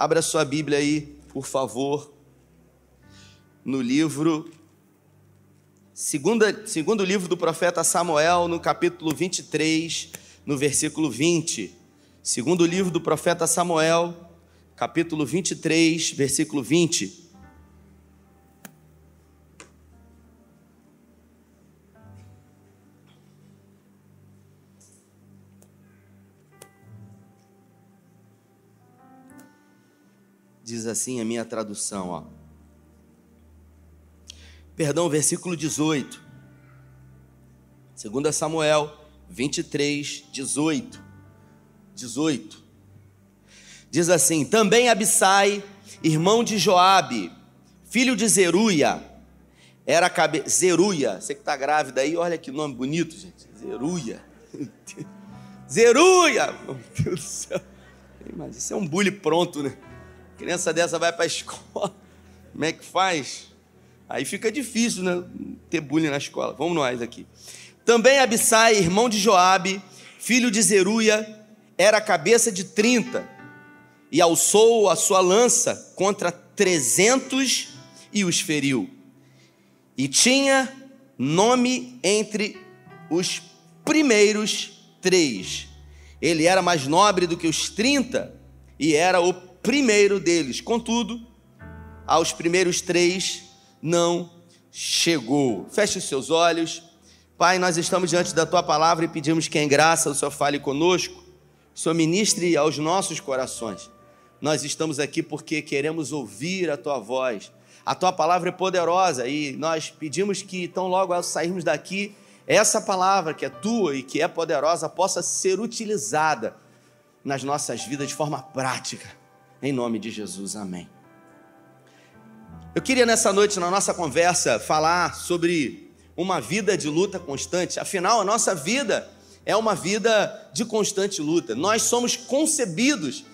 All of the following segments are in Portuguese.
Abra sua Bíblia aí, por favor, no livro. Segunda, segundo livro do profeta Samuel, no capítulo 23, no versículo 20. Segundo livro do profeta Samuel, capítulo 23, versículo 20. Assim a minha tradução, ó. Perdão, versículo 18. 2 Samuel 23, 18. 18. Diz assim: Também Abissai, irmão de Joabe, filho de Zeruia, era cabe... Zeruia, você que está grávida aí, olha que nome bonito, gente. Zeruia. Zeruia! Meu Deus do céu. Mas isso é um bullying pronto, né? Criança dessa vai para a escola, como é que faz? Aí fica difícil, né? Ter bullying na escola. Vamos nós aqui. Também Abissai, irmão de Joabe, filho de Zeruia, era cabeça de trinta e alçou a sua lança contra trezentos e os feriu. E tinha nome entre os primeiros três. Ele era mais nobre do que os trinta e era o primeiro deles. Contudo, aos primeiros três não chegou. Feche os seus olhos. Pai, nós estamos diante da tua palavra e pedimos que em graça o Senhor fale conosco, o Senhor ministre aos nossos corações. Nós estamos aqui porque queremos ouvir a tua voz. A tua palavra é poderosa e nós pedimos que, tão logo ao sairmos daqui, essa palavra que é tua e que é poderosa possa ser utilizada nas nossas vidas de forma prática em nome de Jesus, amém. Eu queria nessa noite, na nossa conversa, falar sobre uma vida de luta constante. Afinal, a nossa vida é uma vida de constante luta. Nós somos concebidos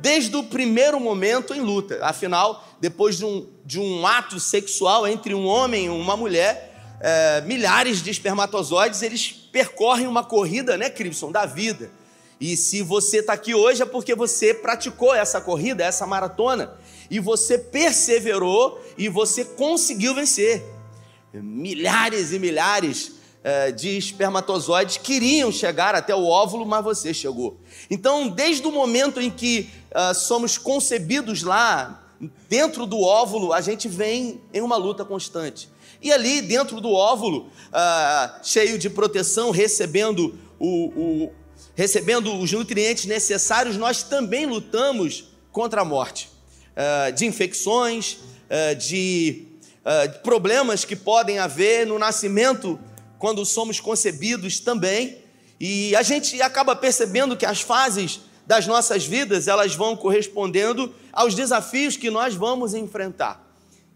desde o primeiro momento em luta. Afinal, depois de um, de um ato sexual entre um homem e uma mulher, é, milhares de espermatozoides eles percorrem uma corrida, né, Cribson, da vida. E se você está aqui hoje é porque você praticou essa corrida, essa maratona, e você perseverou e você conseguiu vencer. Milhares e milhares uh, de espermatozoides queriam chegar até o óvulo, mas você chegou. Então, desde o momento em que uh, somos concebidos lá, dentro do óvulo, a gente vem em uma luta constante. E ali, dentro do óvulo, uh, cheio de proteção, recebendo o, o recebendo os nutrientes necessários, nós também lutamos contra a morte, uh, de infecções, uh, de uh, problemas que podem haver no nascimento quando somos concebidos também. E a gente acaba percebendo que as fases das nossas vidas elas vão correspondendo aos desafios que nós vamos enfrentar.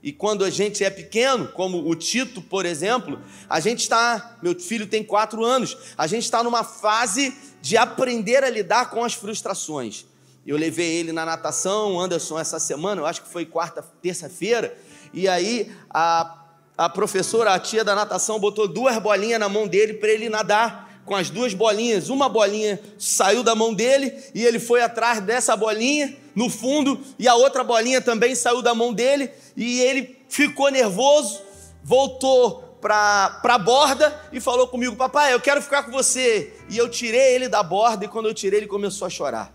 E quando a gente é pequeno, como o Tito, por exemplo, a gente está, meu filho tem quatro anos, a gente está numa fase de aprender a lidar com as frustrações. Eu levei ele na natação, Anderson, essa semana, eu acho que foi quarta, terça-feira, e aí a, a professora, a tia da natação, botou duas bolinhas na mão dele para ele nadar com as duas bolinhas. Uma bolinha saiu da mão dele e ele foi atrás dessa bolinha no fundo, e a outra bolinha também saiu da mão dele e ele ficou nervoso, voltou para a borda e falou comigo: Papai, eu quero ficar com você. E eu tirei ele da borda, e quando eu tirei, ele começou a chorar.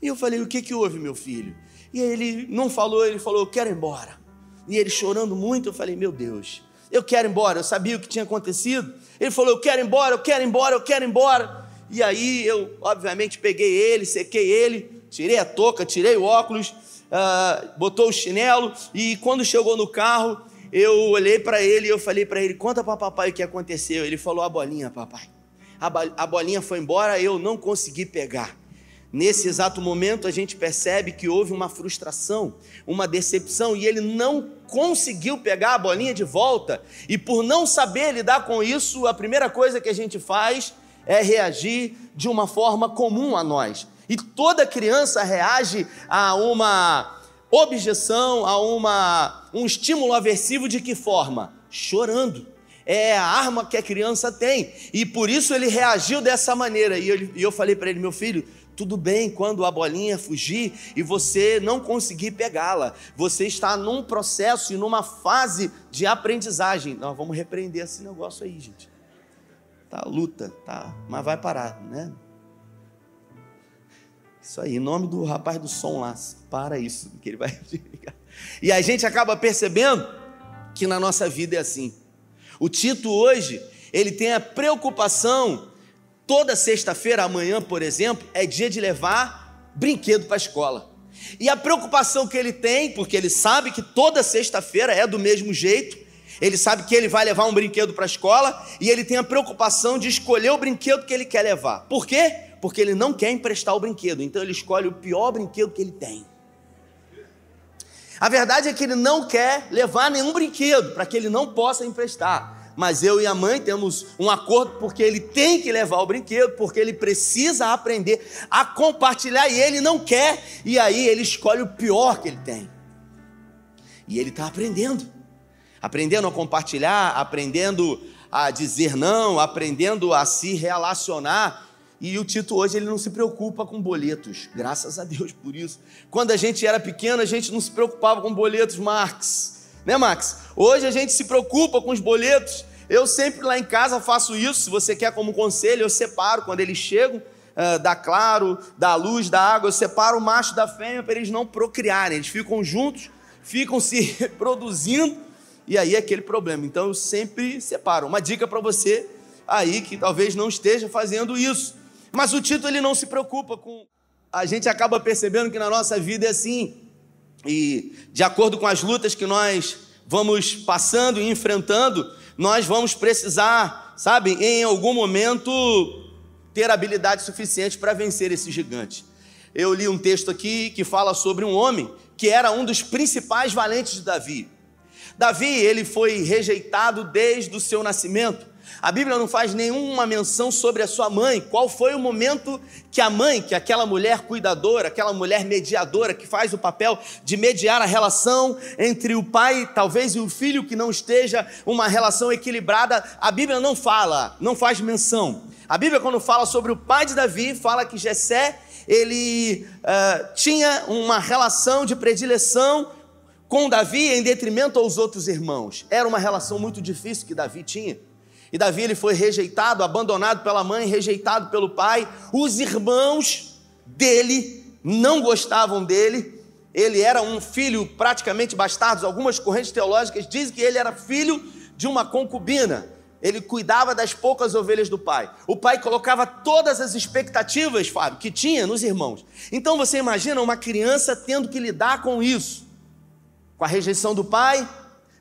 E eu falei: O que, que houve, meu filho? E ele não falou, ele falou: Eu quero ir embora. E ele chorando muito, eu falei: Meu Deus, eu quero ir embora. Eu sabia o que tinha acontecido. Ele falou: Eu quero ir embora, eu quero ir embora, eu quero ir embora. E aí eu, obviamente, peguei ele, sequei ele, tirei a touca, tirei o óculos, uh, botou o chinelo. E quando chegou no carro, eu olhei para ele e eu falei para ele: Conta para papai o que aconteceu. Ele falou: A bolinha, papai. A bolinha foi embora, eu não consegui pegar. Nesse exato momento, a gente percebe que houve uma frustração, uma decepção, e ele não conseguiu pegar a bolinha de volta. E por não saber lidar com isso, a primeira coisa que a gente faz é reagir de uma forma comum a nós. E toda criança reage a uma objeção, a uma, um estímulo aversivo de que forma? Chorando. É a arma que a criança tem. E por isso ele reagiu dessa maneira. E eu, e eu falei para ele, meu filho, Tudo bem quando a bolinha fugir e você não conseguir pegá-la. Você está num processo e numa fase de aprendizagem. Nós vamos repreender esse negócio aí, gente. Tá luta, tá, mas vai parar, né? Isso aí, em nome do rapaz do som lá, para isso, que ele vai E a gente acaba percebendo que na nossa vida é assim. O Tito hoje, ele tem a preocupação Toda sexta-feira, amanhã, por exemplo, é dia de levar brinquedo para a escola. E a preocupação que ele tem, porque ele sabe que toda sexta-feira é do mesmo jeito, ele sabe que ele vai levar um brinquedo para a escola e ele tem a preocupação de escolher o brinquedo que ele quer levar. Por quê? Porque ele não quer emprestar o brinquedo, então ele escolhe o pior brinquedo que ele tem. A verdade é que ele não quer levar nenhum brinquedo para que ele não possa emprestar mas eu e a mãe temos um acordo porque ele tem que levar o brinquedo, porque ele precisa aprender a compartilhar e ele não quer, e aí ele escolhe o pior que ele tem. E ele está aprendendo, aprendendo a compartilhar, aprendendo a dizer não, aprendendo a se relacionar. E o Tito hoje ele não se preocupa com boletos, graças a Deus por isso. Quando a gente era pequeno, a gente não se preocupava com boletos, Marx né, Max? Hoje a gente se preocupa com os boletos. Eu sempre lá em casa faço isso. Se você quer como conselho, eu separo quando eles chegam uh, da claro, da luz, da água, eu separo o macho da fêmea para eles não procriarem. Eles ficam juntos, ficam se reproduzindo e aí é aquele problema. Então eu sempre separo. Uma dica para você aí que talvez não esteja fazendo isso. Mas o Tito ele não se preocupa com. A gente acaba percebendo que na nossa vida é assim. E de acordo com as lutas que nós vamos passando e enfrentando, nós vamos precisar, sabe, em algum momento ter habilidade suficiente para vencer esse gigante. Eu li um texto aqui que fala sobre um homem que era um dos principais valentes de Davi. Davi, ele foi rejeitado desde o seu nascimento. A Bíblia não faz nenhuma menção sobre a sua mãe. Qual foi o momento que a mãe, que aquela mulher cuidadora, aquela mulher mediadora, que faz o papel de mediar a relação entre o pai, talvez, e o filho, que não esteja uma relação equilibrada, a Bíblia não fala, não faz menção. A Bíblia, quando fala sobre o pai de Davi, fala que Jessé, ele uh, tinha uma relação de predileção com Davi em detrimento aos outros irmãos. Era uma relação muito difícil que Davi tinha. E Davi ele foi rejeitado, abandonado pela mãe, rejeitado pelo pai. Os irmãos dele não gostavam dele. Ele era um filho praticamente bastardo. Algumas correntes teológicas dizem que ele era filho de uma concubina. Ele cuidava das poucas ovelhas do pai. O pai colocava todas as expectativas, Fábio, que tinha nos irmãos. Então você imagina uma criança tendo que lidar com isso, com a rejeição do pai,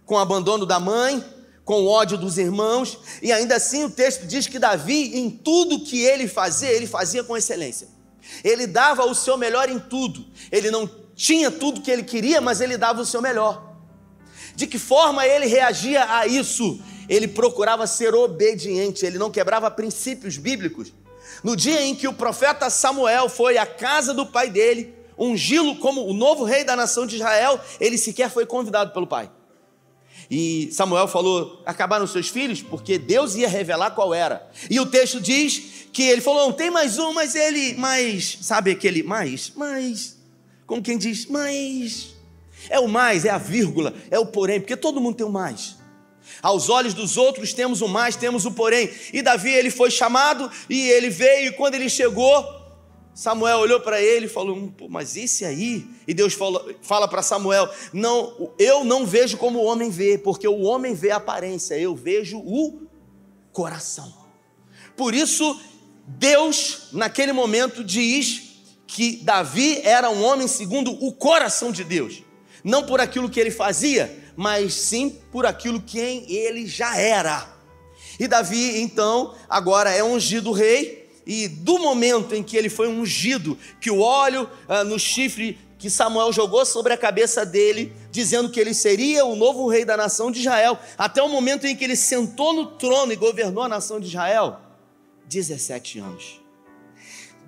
com o abandono da mãe, com ódio dos irmãos, e ainda assim o texto diz que Davi, em tudo que ele fazia, ele fazia com excelência. Ele dava o seu melhor em tudo. Ele não tinha tudo que ele queria, mas ele dava o seu melhor. De que forma ele reagia a isso? Ele procurava ser obediente, ele não quebrava princípios bíblicos. No dia em que o profeta Samuel foi à casa do pai dele, ungí-lo como o novo rei da nação de Israel, ele sequer foi convidado pelo pai. E Samuel falou: acabaram seus filhos? Porque Deus ia revelar qual era. E o texto diz que ele falou: tem mais um, mas ele, mais, sabe aquele mais, mais, como quem diz, mais. É o mais, é a vírgula, é o porém, porque todo mundo tem o mais. Aos olhos dos outros temos o mais, temos o porém. E Davi ele foi chamado e ele veio, e quando ele chegou, Samuel olhou para ele e falou: hum, Mas esse aí? E Deus fala, fala para Samuel: Não, eu não vejo como o homem vê, porque o homem vê a aparência, eu vejo o coração. Por isso, Deus, naquele momento, diz que Davi era um homem segundo o coração de Deus, não por aquilo que ele fazia, mas sim por aquilo quem ele já era. E Davi, então, agora é ungido rei e do momento em que ele foi ungido, que o óleo ah, no chifre que Samuel jogou sobre a cabeça dele, dizendo que ele seria o novo rei da nação de Israel, até o momento em que ele sentou no trono e governou a nação de Israel, 17 anos.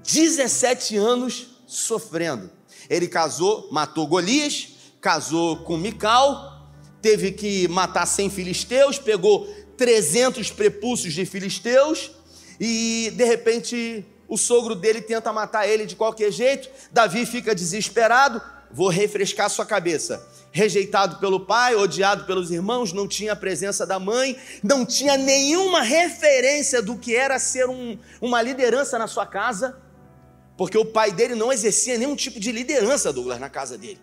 17 anos sofrendo. Ele casou, matou Golias, casou com Mical, teve que matar 100 filisteus, pegou 300 prepulsos de filisteus, e de repente o sogro dele tenta matar ele de qualquer jeito. Davi fica desesperado. Vou refrescar sua cabeça. Rejeitado pelo pai, odiado pelos irmãos, não tinha a presença da mãe, não tinha nenhuma referência do que era ser um, uma liderança na sua casa, porque o pai dele não exercia nenhum tipo de liderança, Douglas, na casa dele.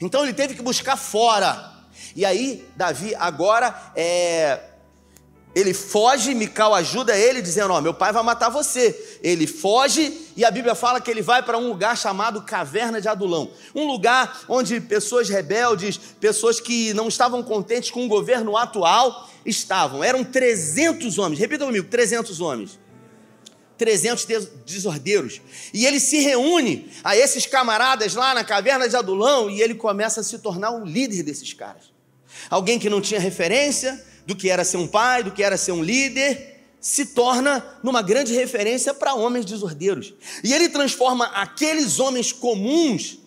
Então ele teve que buscar fora. E aí, Davi agora é, ele foge, Mical ajuda ele, dizendo: Ó, meu pai vai matar você. Ele foge e a Bíblia fala que ele vai para um lugar chamado Caverna de Adulão um lugar onde pessoas rebeldes, pessoas que não estavam contentes com o governo atual, estavam. Eram 300 homens, repita comigo: 300 homens. 300 desordeiros. E ele se reúne a esses camaradas lá na caverna de Adulão e ele começa a se tornar o líder desses caras. Alguém que não tinha referência, do que era ser um pai, do que era ser um líder, se torna numa grande referência para homens desordeiros. E ele transforma aqueles homens comuns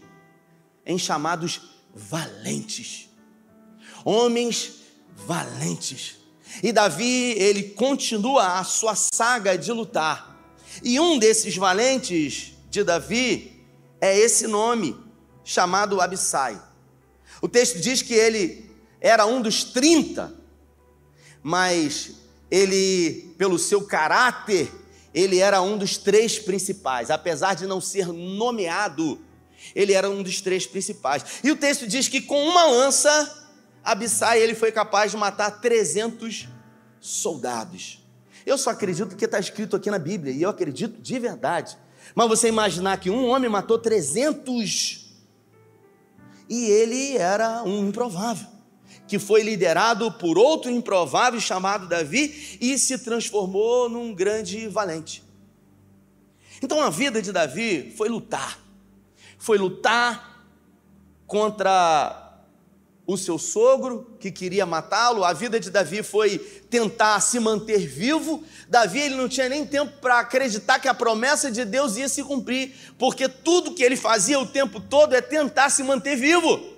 em chamados valentes. Homens valentes. E Davi, ele continua a sua saga de lutar. E um desses valentes de Davi é esse nome, chamado Abissai. O texto diz que ele era um dos 30 mas ele, pelo seu caráter, ele era um dos três principais, apesar de não ser nomeado, ele era um dos três principais. E o texto diz que com uma lança, Abissai ele foi capaz de matar 300 soldados. Eu só acredito que está escrito aqui na Bíblia, e eu acredito de verdade. Mas você imaginar que um homem matou 300 e ele era um improvável que foi liderado por outro improvável chamado Davi e se transformou num grande valente. Então a vida de Davi foi lutar, foi lutar contra o seu sogro que queria matá-lo. A vida de Davi foi tentar se manter vivo. Davi ele não tinha nem tempo para acreditar que a promessa de Deus ia se cumprir, porque tudo que ele fazia o tempo todo é tentar se manter vivo.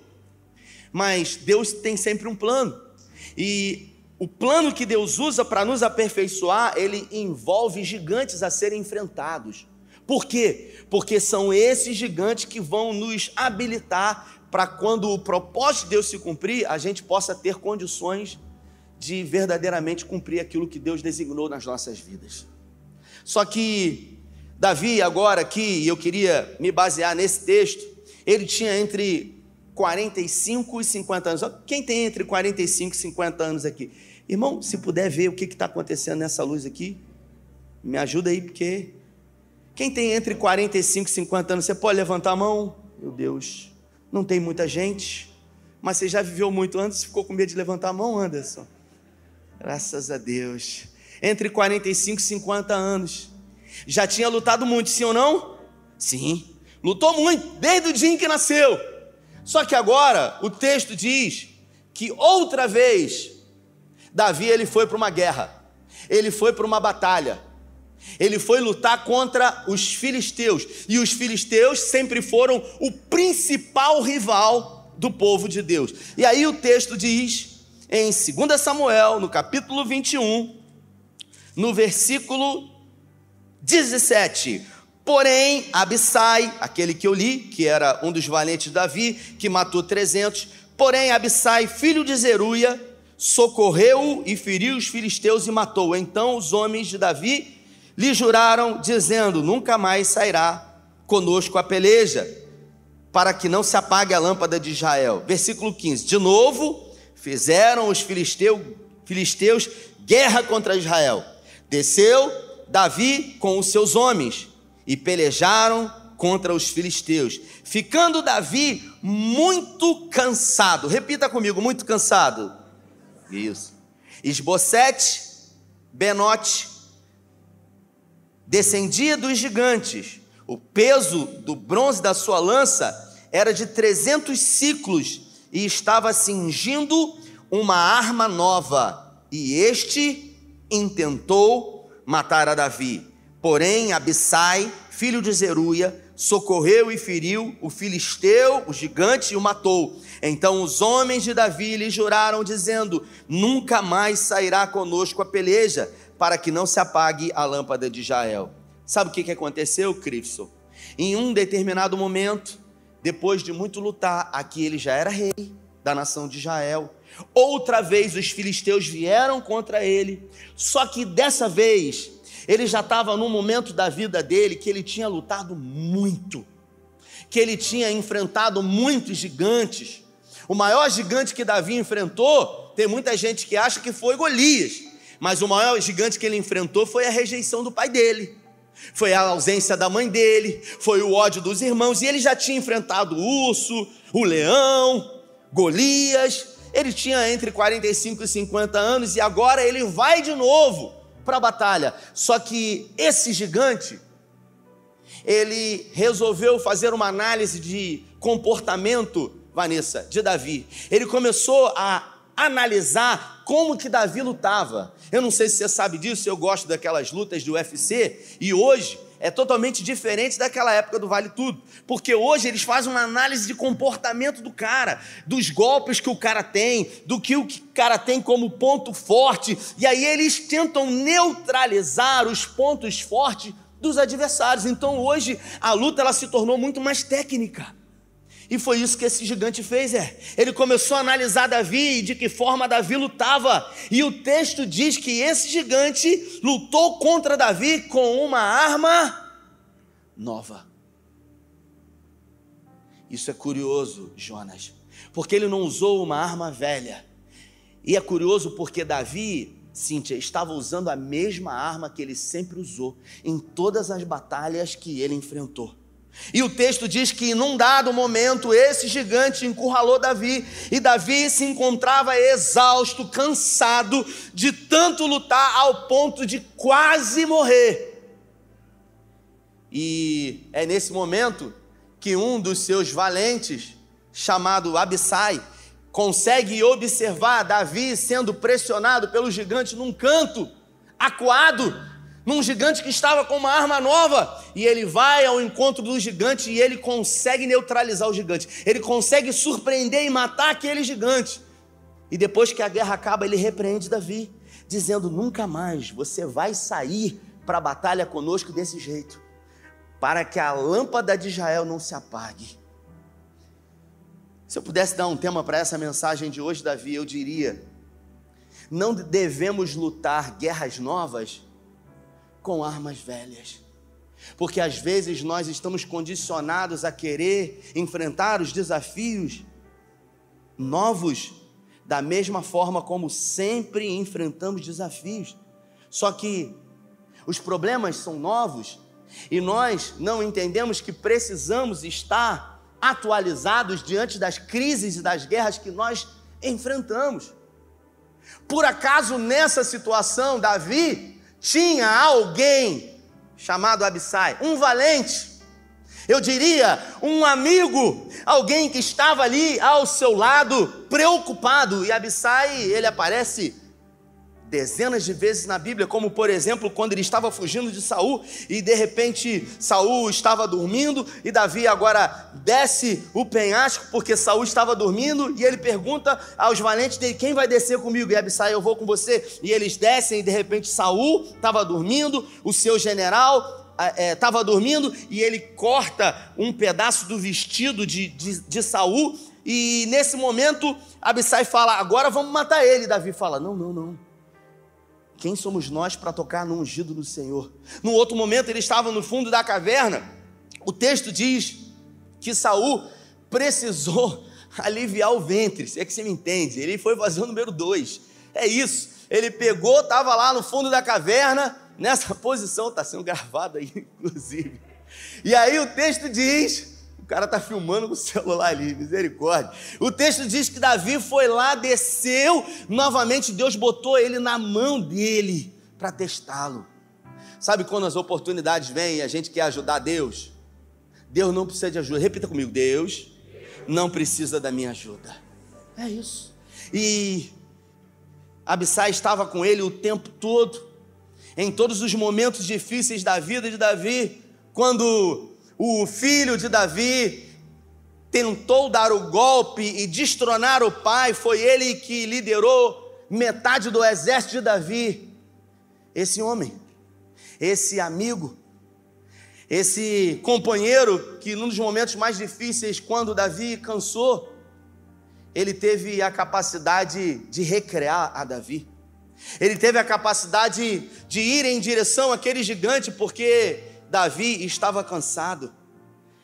Mas Deus tem sempre um plano. E o plano que Deus usa para nos aperfeiçoar, ele envolve gigantes a serem enfrentados. Por quê? Porque são esses gigantes que vão nos habilitar para quando o propósito de Deus se cumprir, a gente possa ter condições de verdadeiramente cumprir aquilo que Deus designou nas nossas vidas. Só que Davi, agora aqui, e eu queria me basear nesse texto, ele tinha entre 45 e 50 anos. Quem tem entre 45 e 50 anos aqui? Irmão, se puder ver o que está acontecendo nessa luz aqui, me ajuda aí, porque. Quem tem entre 45 e 50 anos, você pode levantar a mão? Meu Deus, não tem muita gente, mas você já viveu muito antes, ficou com medo de levantar a mão, Anderson? Graças a Deus. Entre 45 e 50 anos. Já tinha lutado muito, sim ou não? Sim. Lutou muito, desde o dia em que nasceu. Só que agora o texto diz que outra vez Davi ele foi para uma guerra, ele foi para uma batalha, ele foi lutar contra os filisteus, e os filisteus sempre foram o principal rival do povo de Deus. E aí o texto diz, em 2 Samuel, no capítulo 21, no versículo 17: Porém, Abissai, aquele que eu li, que era um dos valentes de Davi, que matou 300, porém Abissai, filho de Zeruia, socorreu e feriu os filisteus e matou. Então os homens de Davi lhe juraram, dizendo: Nunca mais sairá conosco a peleja, para que não se apague a lâmpada de Israel. Versículo 15: De novo fizeram os filisteus, filisteus guerra contra Israel. Desceu Davi com os seus homens e pelejaram contra os filisteus, ficando Davi muito cansado. Repita comigo, muito cansado. Isso. Esbocete, Benote, descendia dos gigantes. O peso do bronze da sua lança era de 300 ciclos e estava cingindo uma arma nova. E este intentou matar a Davi. Porém, Abissai, filho de Zeruia, socorreu e feriu o filisteu, o gigante, e o matou. Então os homens de Davi lhe juraram, dizendo: Nunca mais sairá conosco a peleja, para que não se apague a lâmpada de Jael. Sabe o que, que aconteceu, Crifson? Em um determinado momento, depois de muito lutar, aqui ele já era rei da nação de Israel. Outra vez os filisteus vieram contra ele, só que dessa vez ele já estava num momento da vida dele que ele tinha lutado muito, que ele tinha enfrentado muitos gigantes. O maior gigante que Davi enfrentou, tem muita gente que acha que foi Golias, mas o maior gigante que ele enfrentou foi a rejeição do pai dele. Foi a ausência da mãe dele, foi o ódio dos irmãos, e ele já tinha enfrentado o urso, o leão, Golias. Ele tinha entre 45 e 50 anos e agora ele vai de novo para a batalha. Só que esse gigante, ele resolveu fazer uma análise de comportamento, Vanessa, de Davi. Ele começou a analisar como que Davi lutava. Eu não sei se você sabe disso, eu gosto daquelas lutas do UFC e hoje é totalmente diferente daquela época do Vale Tudo, porque hoje eles fazem uma análise de comportamento do cara, dos golpes que o cara tem, do que o cara tem como ponto forte, e aí eles tentam neutralizar os pontos fortes dos adversários. Então hoje a luta ela se tornou muito mais técnica. E foi isso que esse gigante fez, é. Ele começou a analisar Davi e de que forma Davi lutava. E o texto diz que esse gigante lutou contra Davi com uma arma nova. Isso é curioso, Jonas, porque ele não usou uma arma velha. E é curioso porque Davi, Cíntia, estava usando a mesma arma que ele sempre usou em todas as batalhas que ele enfrentou. E o texto diz que num dado momento esse gigante encurralou Davi e Davi se encontrava exausto, cansado de tanto lutar ao ponto de quase morrer. E é nesse momento que um dos seus valentes, chamado Abissai, consegue observar Davi sendo pressionado pelo gigante num canto, acuado, num gigante que estava com uma arma nova, e ele vai ao encontro do gigante e ele consegue neutralizar o gigante, ele consegue surpreender e matar aquele gigante. E depois que a guerra acaba, ele repreende Davi, dizendo: Nunca mais você vai sair para a batalha conosco desse jeito, para que a lâmpada de Israel não se apague. Se eu pudesse dar um tema para essa mensagem de hoje, Davi, eu diria: não devemos lutar guerras novas com armas velhas. Porque às vezes nós estamos condicionados a querer enfrentar os desafios novos da mesma forma como sempre enfrentamos desafios. Só que os problemas são novos e nós não entendemos que precisamos estar atualizados diante das crises e das guerras que nós enfrentamos. Por acaso nessa situação, Davi tinha alguém chamado Abissai, um valente, eu diria um amigo, alguém que estava ali ao seu lado, preocupado, e Abissai, ele aparece dezenas de vezes na Bíblia, como por exemplo, quando ele estava fugindo de Saul e de repente Saul estava dormindo e Davi agora desce o penhasco porque Saul estava dormindo e ele pergunta aos valentes dele: "Quem vai descer comigo?" E Abissai: "Eu vou com você". E eles descem e de repente Saul estava dormindo, o seu general estava é, dormindo e ele corta um pedaço do vestido de, de, de Saul e nesse momento Abissai fala: "Agora vamos matar ele". Davi fala: "Não, não, não". Quem somos nós para tocar no ungido do Senhor? No outro momento, ele estava no fundo da caverna. O texto diz que Saul precisou aliviar o ventre, se é que você me entende. Ele foi fazer o número dois. É isso. Ele pegou, estava lá no fundo da caverna, nessa posição, está sendo gravado aí, inclusive. E aí o texto diz o cara está filmando com o celular ali, misericórdia. O texto diz que Davi foi lá, desceu, novamente Deus botou ele na mão dele para testá-lo. Sabe quando as oportunidades vêm e a gente quer ajudar Deus? Deus não precisa de ajuda. Repita comigo: Deus não precisa da minha ajuda. É isso. E Abissai estava com ele o tempo todo, em todos os momentos difíceis da vida de Davi, quando o filho de Davi tentou dar o golpe e destronar o pai, foi ele que liderou metade do exército de Davi. Esse homem, esse amigo, Esse companheiro que num dos momentos mais difíceis, quando Davi cansou, ele teve a capacidade de recrear a Davi. Ele teve a capacidade de ir em direção àquele gigante, porque Davi estava cansado.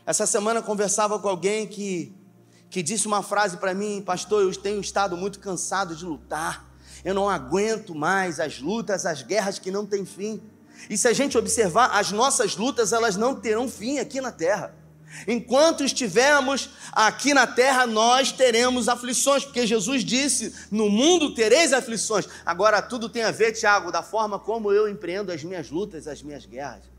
Essa semana conversava com alguém que, que disse uma frase para mim, pastor, eu tenho estado muito cansado de lutar. Eu não aguento mais as lutas, as guerras que não têm fim. E se a gente observar, as nossas lutas, elas não terão fim aqui na terra. Enquanto estivermos aqui na terra, nós teremos aflições, porque Jesus disse: No mundo tereis aflições. Agora, tudo tem a ver, Tiago, da forma como eu empreendo as minhas lutas, as minhas guerras.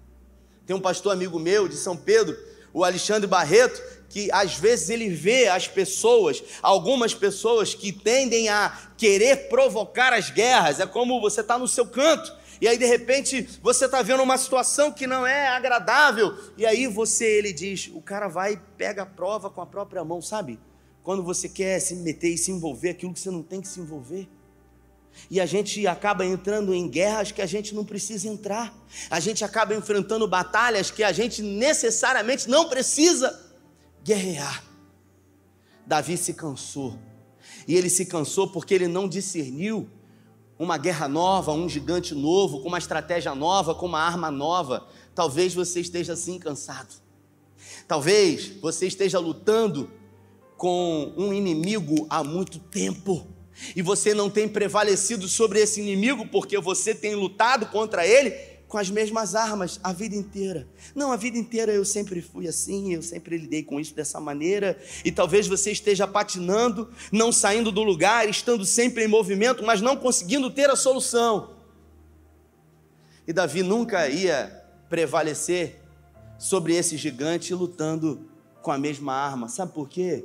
Tem um pastor amigo meu de São Pedro, o Alexandre Barreto, que às vezes ele vê as pessoas, algumas pessoas que tendem a querer provocar as guerras. É como você está no seu canto e aí de repente você está vendo uma situação que não é agradável, e aí você, ele diz, o cara vai e pega a prova com a própria mão, sabe? Quando você quer se meter e se envolver, aquilo que você não tem que se envolver. E a gente acaba entrando em guerras que a gente não precisa entrar. A gente acaba enfrentando batalhas que a gente necessariamente não precisa guerrear. Davi se cansou. E ele se cansou porque ele não discerniu uma guerra nova, um gigante novo, com uma estratégia nova, com uma arma nova. Talvez você esteja assim cansado. Talvez você esteja lutando com um inimigo há muito tempo. E você não tem prevalecido sobre esse inimigo porque você tem lutado contra ele com as mesmas armas a vida inteira. Não, a vida inteira eu sempre fui assim, eu sempre lidei com isso dessa maneira, e talvez você esteja patinando, não saindo do lugar, estando sempre em movimento, mas não conseguindo ter a solução. E Davi nunca ia prevalecer sobre esse gigante lutando com a mesma arma. Sabe por quê?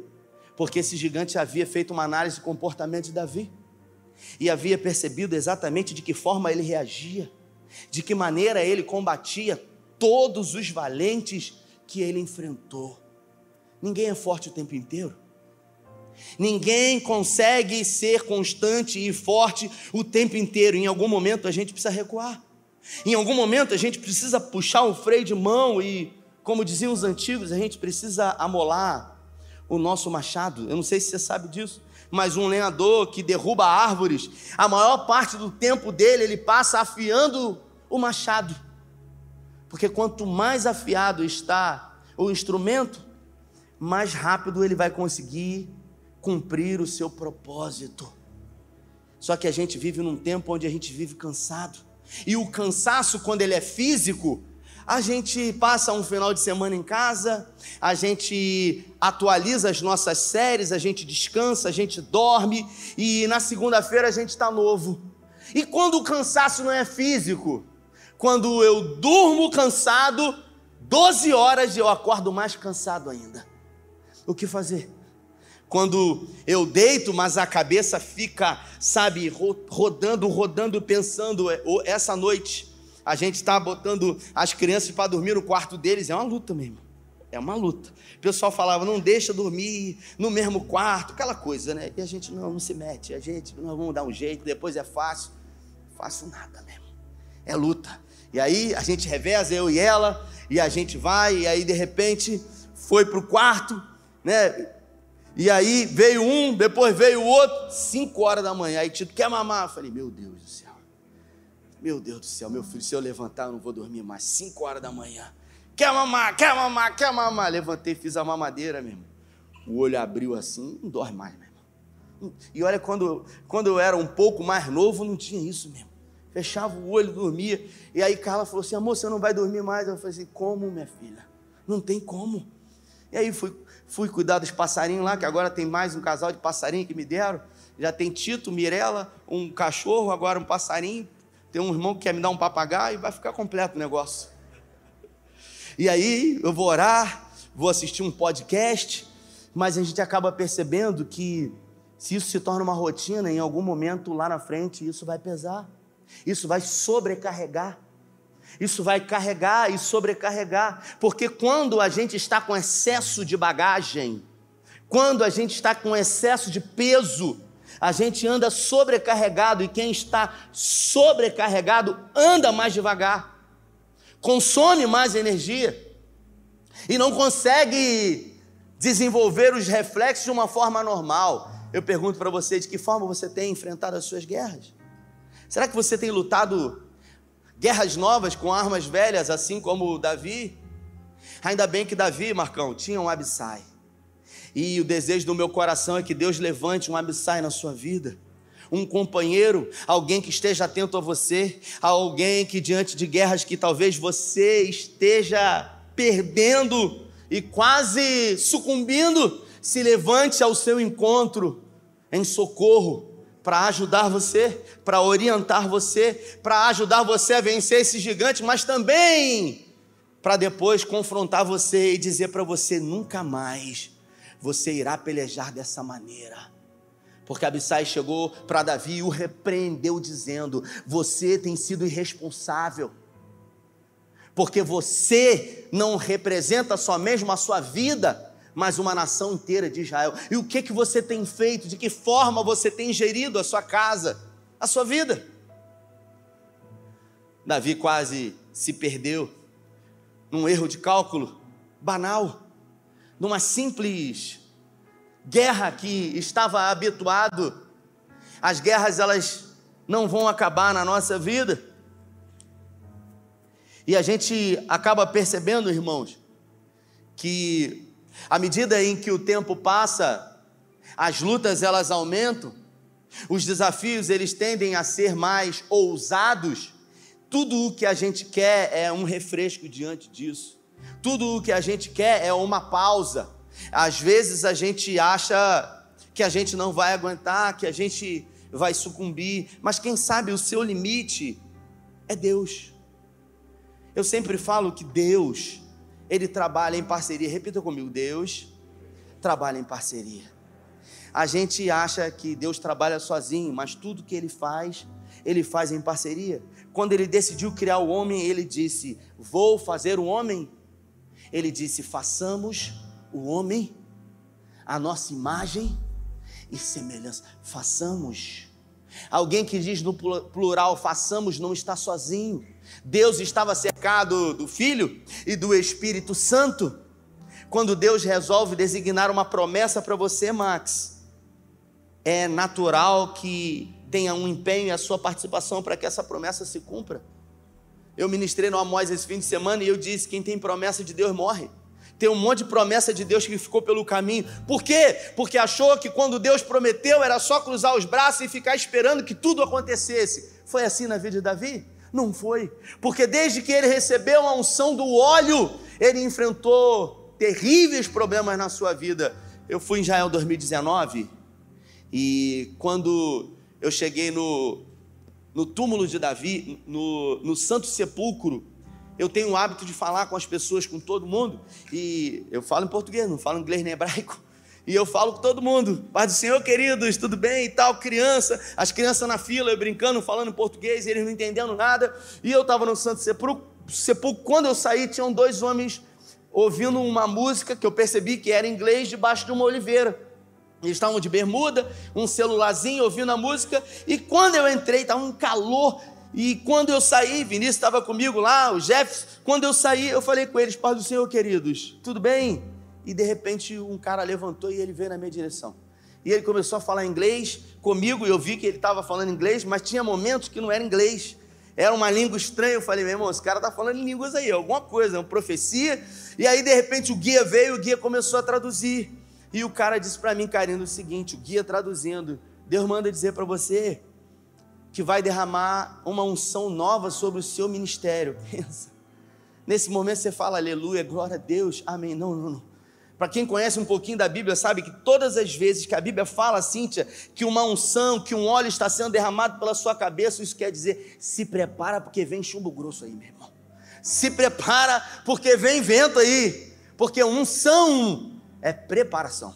Porque esse gigante havia feito uma análise do comportamento de Davi e havia percebido exatamente de que forma ele reagia de que maneira ele combatia todos os valentes que ele enfrentou. Ninguém é forte o tempo inteiro. Ninguém consegue ser constante e forte o tempo inteiro. Em algum momento a gente precisa recuar. Em algum momento a gente precisa puxar um freio de mão e, como diziam os antigos, a gente precisa amolar o nosso machado. Eu não sei se você sabe disso mas um lenhador que derruba árvores, a maior parte do tempo dele ele passa afiando o machado. Porque quanto mais afiado está o instrumento, mais rápido ele vai conseguir cumprir o seu propósito. Só que a gente vive num tempo onde a gente vive cansado. E o cansaço, quando ele é físico, a gente passa um final de semana em casa, a gente atualiza as nossas séries, a gente descansa, a gente dorme e na segunda-feira a gente está novo. E quando o cansaço não é físico, quando eu durmo cansado, 12 horas eu acordo mais cansado ainda. O que fazer? Quando eu deito, mas a cabeça fica, sabe, rodando, rodando, pensando, é, essa noite a gente está botando as crianças para dormir no quarto deles, é uma luta mesmo. É uma luta. O pessoal falava, não deixa dormir no mesmo quarto, aquela coisa, né? E a gente não, não se mete, a gente, nós vamos dar um jeito, depois é fácil. Faço nada mesmo. É luta. E aí a gente reveza, eu e ela, e a gente vai, e aí de repente foi para o quarto, né? E aí veio um, depois veio o outro, cinco horas da manhã. Aí Tito, quer mamar? Eu falei, meu Deus do céu. Meu Deus do céu, meu filho, se eu levantar, eu não vou dormir mais. 5 horas da manhã. Quer mamar, quer mamar, quer mamar. Levantei, fiz a mamadeira, meu irmão. O olho abriu assim, não dorme mais, meu irmão. E olha, quando, quando eu era um pouco mais novo, não tinha isso mesmo. Fechava o olho, dormia. E aí Carla falou assim: amor, você não vai dormir mais? Eu falei assim: como, minha filha? Não tem como. E aí fui, fui cuidar dos passarinhos lá, que agora tem mais um casal de passarinho que me deram. Já tem Tito, Mirella, um cachorro, agora um passarinho. Tem um irmão que quer me dar um papagaio e vai ficar completo o negócio. E aí eu vou orar, vou assistir um podcast, mas a gente acaba percebendo que se isso se torna uma rotina, em algum momento lá na frente isso vai pesar, isso vai sobrecarregar. Isso vai carregar e sobrecarregar, porque quando a gente está com excesso de bagagem, quando a gente está com excesso de peso, a gente anda sobrecarregado e quem está sobrecarregado anda mais devagar, consome mais energia. e não consegue desenvolver os reflexos de uma forma normal. Eu pergunto para você, de que forma você tem enfrentado as suas guerras? Será que você tem lutado guerras novas com armas velhas, assim como Davi? Ainda bem que Davi, Marcão, tinha um Abissai. E o desejo do meu coração é que Deus levante um Abissai na sua vida. Um companheiro, alguém que esteja atento a você, alguém que diante de guerras que talvez você esteja perdendo e quase sucumbindo, se levante ao seu encontro em socorro para ajudar você, para orientar você, para ajudar você a vencer esse gigante, mas também para depois confrontar você e dizer para você: nunca mais você irá pelejar dessa maneira. Porque Abissai chegou para Davi e o repreendeu, dizendo: Você tem sido irresponsável, porque você não representa só mesmo a sua vida, mas uma nação inteira de Israel. E o que que você tem feito? De que forma você tem gerido a sua casa, a sua vida? Davi quase se perdeu num erro de cálculo banal, numa simples guerra que estava habituado. As guerras elas não vão acabar na nossa vida. E a gente acaba percebendo, irmãos, que à medida em que o tempo passa, as lutas elas aumentam, os desafios eles tendem a ser mais ousados. Tudo o que a gente quer é um refresco diante disso. Tudo o que a gente quer é uma pausa. Às vezes a gente acha que a gente não vai aguentar, que a gente vai sucumbir, mas quem sabe o seu limite é Deus. Eu sempre falo que Deus ele trabalha em parceria. Repita comigo: Deus trabalha em parceria. A gente acha que Deus trabalha sozinho, mas tudo que ele faz, ele faz em parceria. Quando ele decidiu criar o homem, ele disse: Vou fazer o homem. Ele disse: Façamos o homem a nossa imagem e semelhança. Façamos. Alguém que diz no plural, façamos, não está sozinho. Deus estava cercado do Filho e do Espírito Santo. Quando Deus resolve designar uma promessa para você, Max, é natural que tenha um empenho e a sua participação para que essa promessa se cumpra. Eu ministrei no Amós esse fim de semana e eu disse: quem tem promessa de Deus morre. Tem um monte de promessa de Deus que ficou pelo caminho. Por quê? Porque achou que quando Deus prometeu era só cruzar os braços e ficar esperando que tudo acontecesse. Foi assim na vida de Davi? Não foi, porque desde que ele recebeu a unção do óleo, ele enfrentou terríveis problemas na sua vida. Eu fui em Israel 2019 e quando eu cheguei no, no túmulo de Davi, no, no Santo Sepulcro, eu tenho o hábito de falar com as pessoas, com todo mundo, e eu falo em português, não falo inglês nem hebraico. E eu falo com todo mundo, Pai do Senhor, queridos, tudo bem e tal, criança, as crianças na fila, eu brincando, falando em português, eles não entendendo nada. E eu estava no Santo Sepulcro, Sepulcro, quando eu saí, tinham dois homens ouvindo uma música que eu percebi que era inglês, debaixo de uma oliveira. Eles estavam de bermuda, um celularzinho, ouvindo a música, e quando eu entrei, estava um calor, e quando eu saí, Vinícius estava comigo lá, o Jefferson, quando eu saí, eu falei com eles, Pai do Senhor, queridos, tudo bem? e de repente um cara levantou e ele veio na minha direção. E ele começou a falar inglês comigo, e eu vi que ele estava falando inglês, mas tinha momentos que não era inglês. Era uma língua estranha. Eu falei, meu irmão, esse cara está falando em línguas aí, alguma coisa, uma profecia. E aí, de repente, o guia veio, o guia começou a traduzir. E o cara disse para mim, Karina, o seguinte: o guia traduzindo, Deus manda dizer para você que vai derramar uma unção nova sobre o seu ministério. Pensa. Nesse momento você fala, aleluia, glória a Deus, amém. Não, não, não. Para quem conhece um pouquinho da Bíblia, sabe que todas as vezes que a Bíblia fala, Cíntia, que uma unção, que um óleo está sendo derramado pela sua cabeça, isso quer dizer, se prepara porque vem chumbo grosso aí, meu irmão. Se prepara porque vem vento aí. Porque unção é preparação.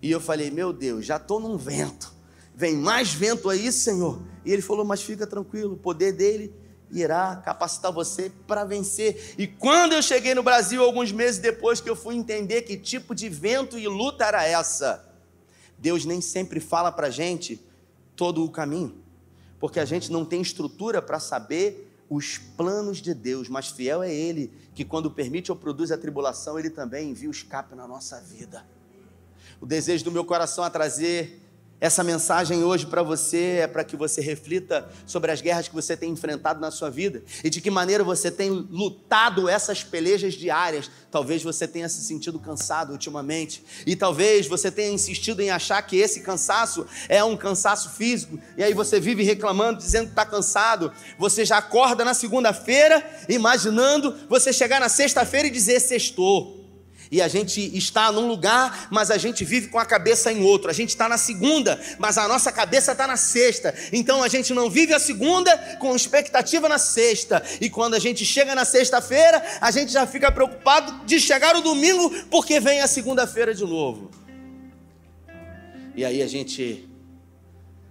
E eu falei, meu Deus, já estou num vento. Vem mais vento aí, Senhor. E ele falou, mas fica tranquilo, o poder dele irá capacitar você para vencer. E quando eu cheguei no Brasil, alguns meses depois que eu fui entender que tipo de vento e luta era essa, Deus nem sempre fala para a gente todo o caminho, porque a gente não tem estrutura para saber os planos de Deus, mas fiel é Ele que, quando permite ou produz a tribulação, Ele também envia o escape na nossa vida. O desejo do meu coração é trazer essa mensagem hoje para você é para que você reflita sobre as guerras que você tem enfrentado na sua vida e de que maneira você tem lutado essas pelejas diárias. Talvez você tenha se sentido cansado ultimamente e talvez você tenha insistido em achar que esse cansaço é um cansaço físico e aí você vive reclamando, dizendo que está cansado. Você já acorda na segunda-feira imaginando você chegar na sexta-feira e dizer sextou e a gente está num lugar, mas a gente vive com a cabeça em outro. A gente está na segunda, mas a nossa cabeça está na sexta. Então a gente não vive a segunda com expectativa na sexta. E quando a gente chega na sexta-feira, a gente já fica preocupado de chegar o domingo, porque vem a segunda-feira de novo. E aí a gente,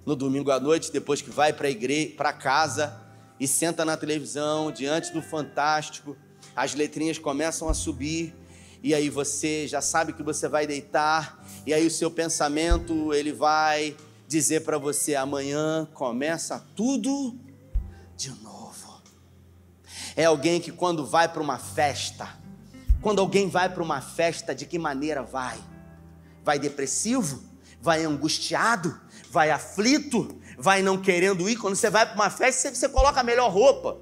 no domingo à noite, depois que vai para a igreja, para casa e senta na televisão, diante do Fantástico, as letrinhas começam a subir e aí você já sabe que você vai deitar, e aí o seu pensamento ele vai dizer para você: amanhã começa tudo de novo. É alguém que quando vai para uma festa, quando alguém vai para uma festa, de que maneira vai? Vai depressivo? Vai angustiado? Vai aflito? Vai não querendo ir? Quando você vai para uma festa, você, coloca a melhor roupa.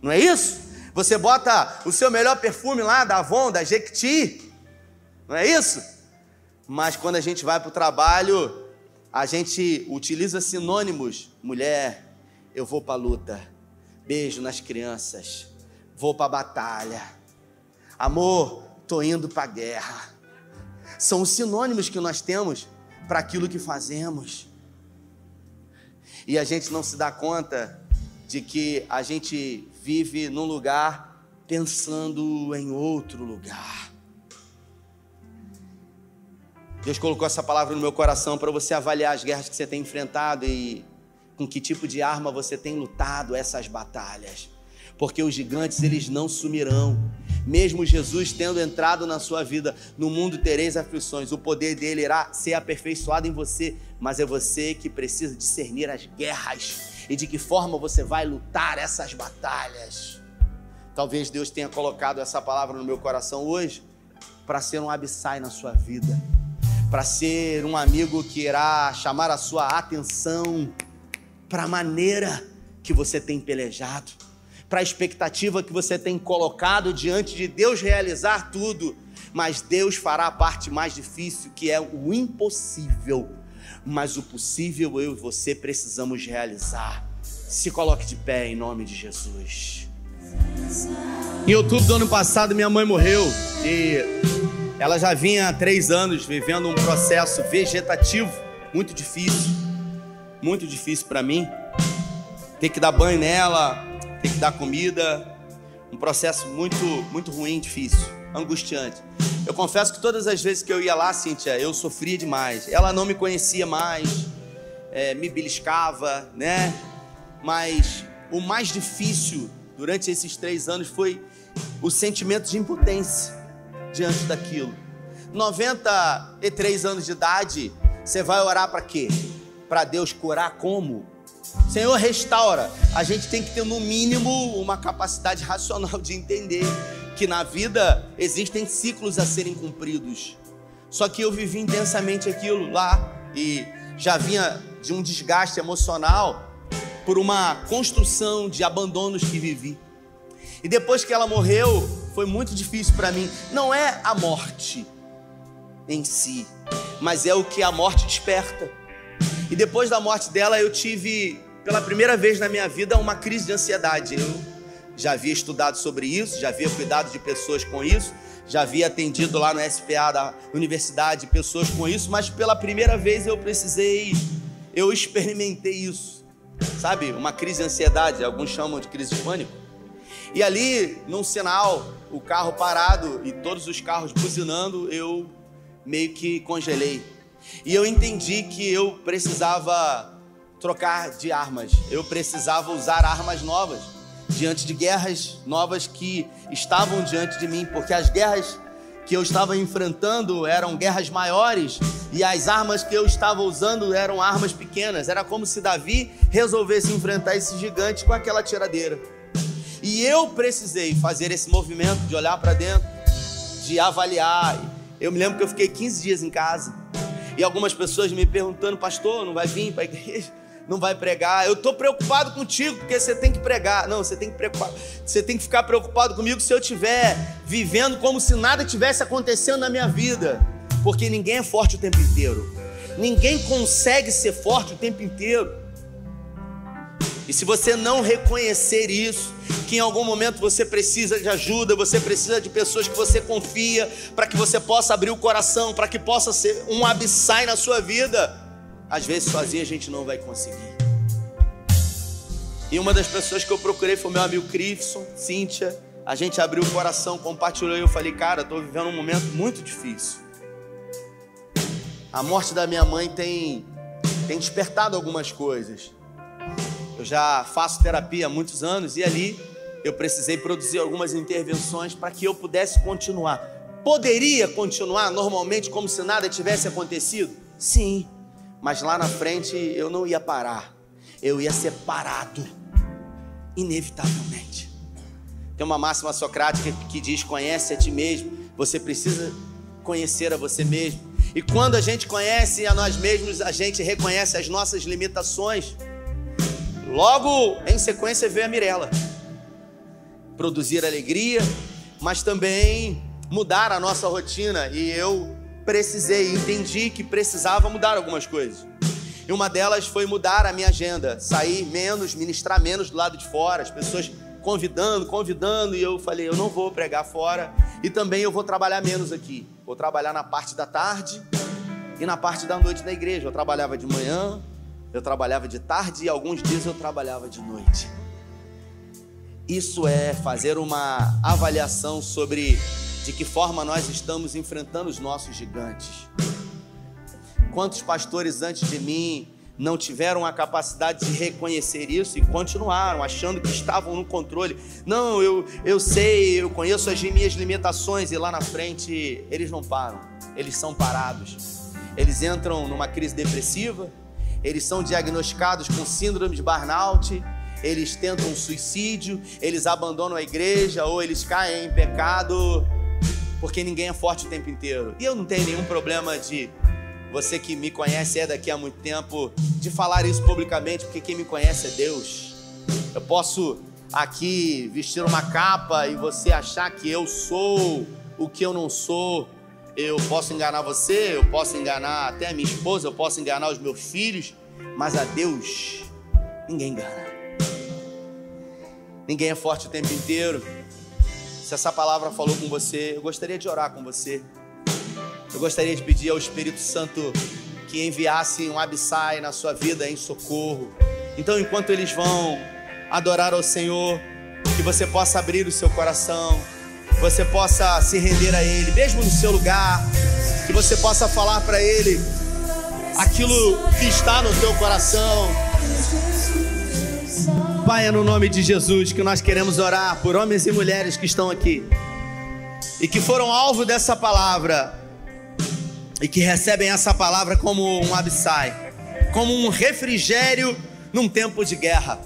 Não é isso? Você bota o seu melhor perfume lá da Avon, da Jequiti, não é isso? Mas quando a gente vai para o trabalho, a gente utiliza sinônimos. Mulher, eu vou para a luta. Beijo nas crianças. Vou para a batalha. Amor, tô indo para a guerra. São os sinônimos que nós temos para aquilo que fazemos. E a gente não se dá conta de que a gente vive num lugar pensando em outro lugar. Deus colocou essa palavra no meu coração para você avaliar as guerras que você tem enfrentado e com que tipo de arma você tem lutado essas batalhas. Porque os gigantes eles não sumirão. Mesmo Jesus tendo entrado na sua vida, no mundo tereis aflições, o poder dele irá ser aperfeiçoado em você, mas é você que precisa discernir as guerras e de que forma você vai lutar essas batalhas. Talvez Deus tenha colocado essa palavra no meu coração hoje para ser um abissai na sua vida, para ser um amigo que irá chamar a sua atenção para a maneira que você tem pelejado, para a expectativa que você tem colocado diante de Deus realizar tudo, mas Deus fará a parte mais difícil, que é o impossível mas o possível eu e você precisamos realizar. Se coloque de pé em nome de Jesus. Em outubro do ano passado, minha mãe morreu e ela já vinha há três anos vivendo um processo vegetativo muito difícil, muito difícil para mim. Ter que dar banho nela, ter que dar comida, um processo muito, muito ruim, difícil, angustiante. Eu confesso que todas as vezes que eu ia lá, Cíntia, eu sofria demais. Ela não me conhecia mais, é, me beliscava, né? Mas o mais difícil durante esses três anos foi o sentimento de impotência diante daquilo. 93 anos de idade, você vai orar para quê? Para Deus curar como? Senhor, restaura. A gente tem que ter, no mínimo, uma capacidade racional de entender que na vida existem ciclos a serem cumpridos. Só que eu vivi intensamente aquilo lá e já vinha de um desgaste emocional por uma construção de abandonos que vivi. E depois que ela morreu, foi muito difícil para mim. Não é a morte em si, mas é o que a morte desperta. E depois da morte dela, eu tive, pela primeira vez na minha vida, uma crise de ansiedade. Eu já havia estudado sobre isso, já havia cuidado de pessoas com isso, já havia atendido lá no SPA da universidade pessoas com isso, mas pela primeira vez eu precisei, eu experimentei isso, sabe? Uma crise de ansiedade, alguns chamam de crise de pânico. E ali, num sinal, o carro parado e todos os carros buzinando, eu meio que congelei. E eu entendi que eu precisava trocar de armas, eu precisava usar armas novas diante de guerras novas que estavam diante de mim, porque as guerras que eu estava enfrentando eram guerras maiores e as armas que eu estava usando eram armas pequenas. Era como se Davi resolvesse enfrentar esse gigante com aquela tiradeira. E eu precisei fazer esse movimento de olhar para dentro, de avaliar. Eu me lembro que eu fiquei 15 dias em casa. E algumas pessoas me perguntando, pastor, não vai vir para a igreja? Não vai pregar? Eu estou preocupado contigo, porque você tem que pregar. Não, você tem que preocupar. Você tem que ficar preocupado comigo se eu estiver vivendo como se nada tivesse acontecendo na minha vida. Porque ninguém é forte o tempo inteiro. Ninguém consegue ser forte o tempo inteiro. E se você não reconhecer isso, que em algum momento você precisa de ajuda, você precisa de pessoas que você confia, para que você possa abrir o coração, para que possa ser um abissai na sua vida, às vezes sozinho a gente não vai conseguir. E uma das pessoas que eu procurei foi meu amigo Crifson, Cíntia. A gente abriu o coração, compartilhou e eu falei, cara, estou vivendo um momento muito difícil. A morte da minha mãe tem, tem despertado algumas coisas. Eu já faço terapia há muitos anos e ali eu precisei produzir algumas intervenções para que eu pudesse continuar. Poderia continuar normalmente como se nada tivesse acontecido? Sim, mas lá na frente eu não ia parar, eu ia ser parado, inevitavelmente. Tem uma máxima socrática que diz: conhece a ti mesmo, você precisa conhecer a você mesmo. E quando a gente conhece a nós mesmos, a gente reconhece as nossas limitações. Logo em sequência veio a Mirella. Produzir alegria, mas também mudar a nossa rotina. E eu precisei, entendi que precisava mudar algumas coisas. E uma delas foi mudar a minha agenda, sair menos, ministrar menos do lado de fora, as pessoas convidando, convidando, e eu falei, eu não vou pregar fora, e também eu vou trabalhar menos aqui. Vou trabalhar na parte da tarde e na parte da noite da igreja. Eu trabalhava de manhã, eu trabalhava de tarde e alguns dias eu trabalhava de noite. Isso é fazer uma avaliação sobre de que forma nós estamos enfrentando os nossos gigantes. Quantos pastores antes de mim não tiveram a capacidade de reconhecer isso e continuaram achando que estavam no controle. Não, eu, eu sei, eu conheço as minhas limitações e lá na frente eles não param, eles são parados. Eles entram numa crise depressiva, eles são diagnosticados com síndrome de burnout, eles tentam suicídio, eles abandonam a igreja ou eles caem em pecado, porque ninguém é forte o tempo inteiro. E eu não tenho nenhum problema de você que me conhece é daqui há muito tempo, de falar isso publicamente, porque quem me conhece é Deus. Eu posso aqui vestir uma capa e você achar que eu sou o que eu não sou. Eu posso enganar você, eu posso enganar até a minha esposa, eu posso enganar os meus filhos, mas a Deus ninguém engana. Ninguém é forte o tempo inteiro. Se essa palavra falou com você, eu gostaria de orar com você. Eu gostaria de pedir ao Espírito Santo que enviasse um abissai na sua vida em socorro. Então, enquanto eles vão adorar ao Senhor, que você possa abrir o seu coração, você possa se render a Ele, mesmo no seu lugar, que você possa falar para Ele aquilo que está no teu coração. Pai, é no nome de Jesus que nós queremos orar por homens e mulheres que estão aqui e que foram alvo dessa palavra e que recebem essa palavra como um absai, como um refrigério num tempo de guerra.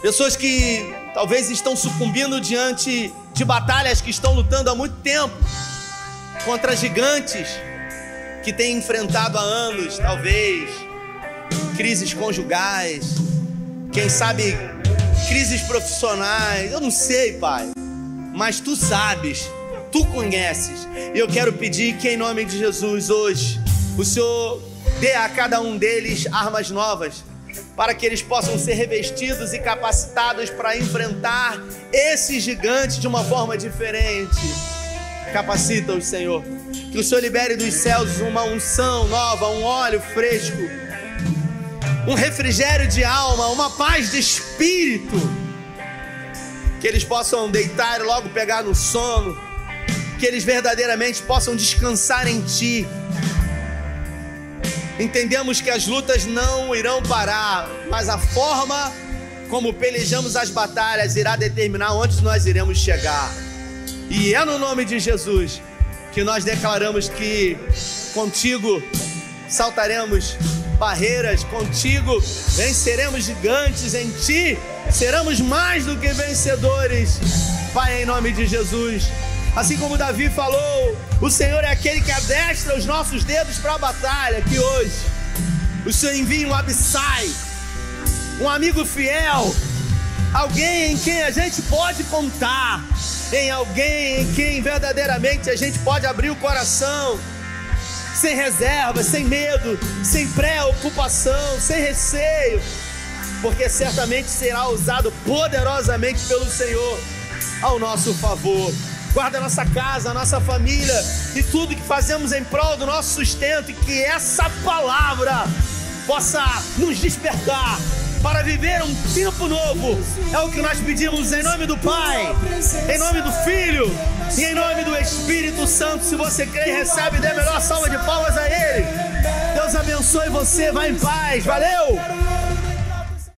Pessoas que talvez estão sucumbindo diante de batalhas que estão lutando há muito tempo contra gigantes que têm enfrentado há anos, talvez crises conjugais, quem sabe crises profissionais, eu não sei, pai, mas tu sabes, tu conheces. E eu quero pedir que em nome de Jesus hoje o Senhor dê a cada um deles armas novas para que eles possam ser revestidos e capacitados para enfrentar esse gigante de uma forma diferente. Capacita-os, Senhor. Que o Senhor libere dos céus uma unção nova, um óleo fresco, um refrigério de alma, uma paz de espírito. Que eles possam deitar e logo pegar no sono. Que eles verdadeiramente possam descansar em Ti Entendemos que as lutas não irão parar, mas a forma como pelejamos as batalhas irá determinar onde nós iremos chegar. E é no nome de Jesus que nós declaramos que contigo saltaremos barreiras. Contigo venceremos gigantes, em ti seremos mais do que vencedores. Pai, em nome de Jesus. Assim como Davi falou, o Senhor é aquele que adestra os nossos dedos para a batalha. Que hoje o Senhor envia um Abissai, um amigo fiel, alguém em quem a gente pode contar, em alguém em quem verdadeiramente a gente pode abrir o coração, sem reserva, sem medo, sem preocupação, sem receio, porque certamente será usado poderosamente pelo Senhor ao nosso favor. Guarda a nossa casa, a nossa família e tudo que fazemos em prol do nosso sustento, e que essa palavra possa nos despertar para viver um tempo novo. É o que nós pedimos em nome do Pai, em nome do Filho e em nome do Espírito Santo. Se você crê, recebe, dê a melhor salva de palmas a Ele. Deus abençoe você, vai em paz. Valeu!